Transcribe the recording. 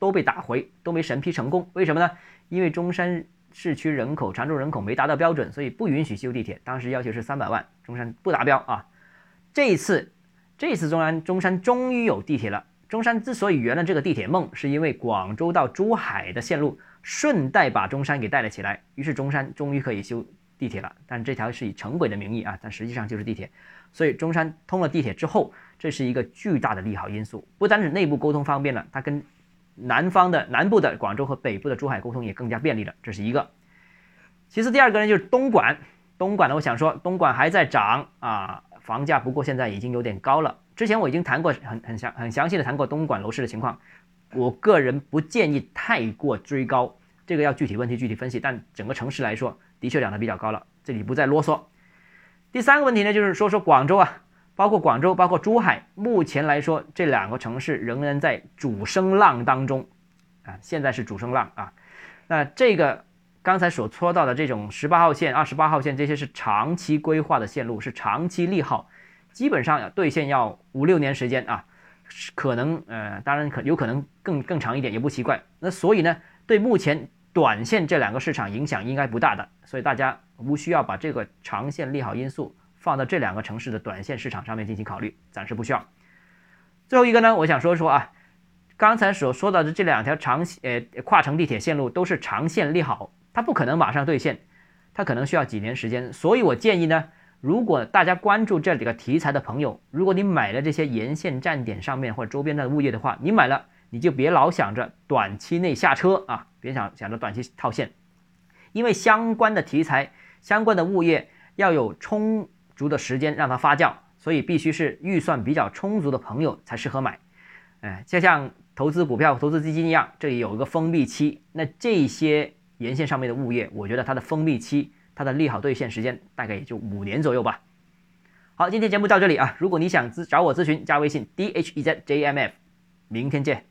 都被打回，都没审批成功。为什么呢？因为中山市区人口常住人口没达到标准，所以不允许修地铁。当时要求是三百万，中山不达标啊。这一次，这次中山中山终于有地铁了。中山之所以圆了这个地铁梦，是因为广州到珠海的线路顺带把中山给带了起来，于是中山终于可以修地铁了。但这条是以城轨的名义啊，但实际上就是地铁。所以中山通了地铁之后，这是一个巨大的利好因素。不单是内部沟通方便了，它跟南方的南部的广州和北部的珠海沟通也更加便利了，这是一个。其次，第二个呢就是东莞，东莞呢，我想说东莞还在涨啊，房价不过现在已经有点高了。之前我已经谈过很很详很详细的谈过东莞楼市的情况，我个人不建议太过追高，这个要具体问题具体分析。但整个城市来说，的确涨得比较高了，这里不再啰嗦。第三个问题呢，就是说说广州啊，包括广州，包括珠海，目前来说这两个城市仍然在主升浪当中，啊，现在是主升浪啊。那这个刚才所说到的这种十八号线、二十八号线，这些是长期规划的线路，是长期利好，基本上要兑现要五六年时间啊，可能呃，当然可有可能更更长一点也不奇怪。那所以呢，对目前短线这两个市场影响应该不大的，所以大家。无需要把这个长线利好因素放到这两个城市的短线市场上面进行考虑，暂时不需要。最后一个呢，我想说说啊，刚才所说到的这两条长线呃跨城地铁线路都是长线利好，它不可能马上兑现，它可能需要几年时间。所以我建议呢，如果大家关注这几个题材的朋友，如果你买了这些沿线站点上面或者周边的物业的话，你买了你就别老想着短期内下车啊，别想想着短期套现，因为相关的题材。相关的物业要有充足的时间让它发酵，所以必须是预算比较充足的朋友才适合买。哎，就像投资股票、投资基金一样，这里有一个封闭期。那这些沿线上面的物业，我觉得它的封闭期、它的利好兑现时间大概也就五年左右吧。好，今天节目到这里啊，如果你想咨找我咨询，加微信 d h e z j m f，明天见。